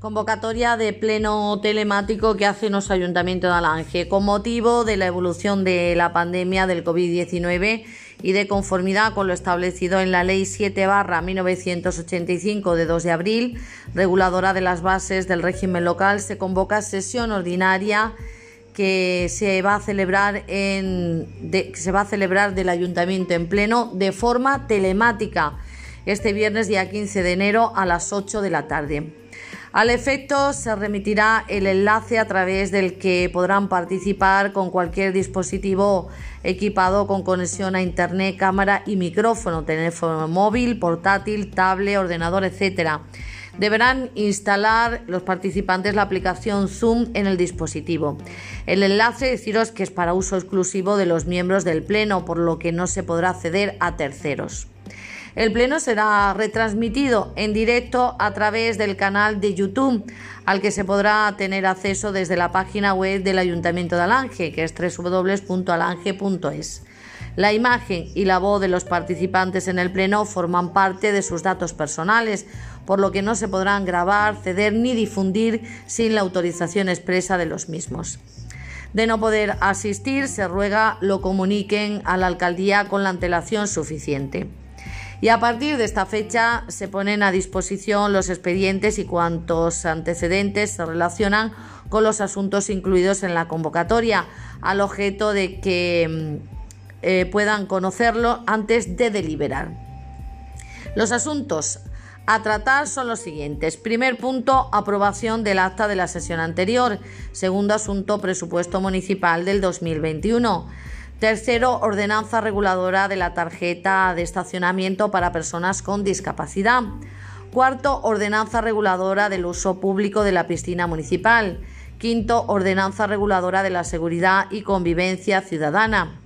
Convocatoria de pleno telemático que hace los ayuntamientos de Alange con motivo de la evolución de la pandemia del COVID-19 y de conformidad con lo establecido en la Ley 7 barra 1985 de 2 de abril, reguladora de las bases del régimen local, se convoca sesión ordinaria que se va a celebrar en que se va a celebrar del ayuntamiento en pleno de forma telemática este viernes día 15 de enero a las 8 de la tarde. Al efecto, se remitirá el enlace a través del que podrán participar con cualquier dispositivo equipado con conexión a Internet, cámara y micrófono, teléfono móvil, portátil, tablet, ordenador, etc. Deberán instalar los participantes la aplicación Zoom en el dispositivo. El enlace, deciros que es para uso exclusivo de los miembros del Pleno, por lo que no se podrá acceder a terceros. El pleno será retransmitido en directo a través del canal de YouTube, al que se podrá tener acceso desde la página web del Ayuntamiento de Alange, que es www.alange.es. La imagen y la voz de los participantes en el pleno forman parte de sus datos personales, por lo que no se podrán grabar, ceder ni difundir sin la autorización expresa de los mismos. De no poder asistir, se ruega lo comuniquen a la alcaldía con la antelación suficiente y a partir de esta fecha se ponen a disposición los expedientes y cuantos antecedentes se relacionan con los asuntos incluidos en la convocatoria, al objeto de que mm, eh, puedan conocerlo antes de deliberar. Los asuntos a tratar son los siguientes. Primer punto, aprobación del acta de la sesión anterior. Segundo asunto, presupuesto municipal del 2021. Tercero, ordenanza reguladora de la tarjeta de estacionamiento para personas con discapacidad. Cuarto, ordenanza reguladora del uso público de la piscina municipal. Quinto, ordenanza reguladora de la seguridad y convivencia ciudadana.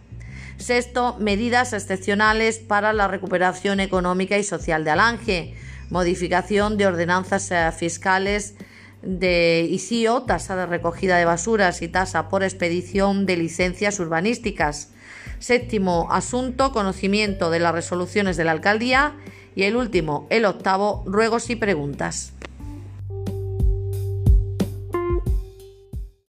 Sexto, medidas excepcionales para la recuperación económica y social de Alange. Modificación de ordenanzas eh, fiscales de ISIO, tasa de recogida de basuras y tasa por expedición de licencias urbanísticas. Séptimo asunto, conocimiento de las resoluciones de la alcaldía. Y el último, el octavo, ruegos y preguntas.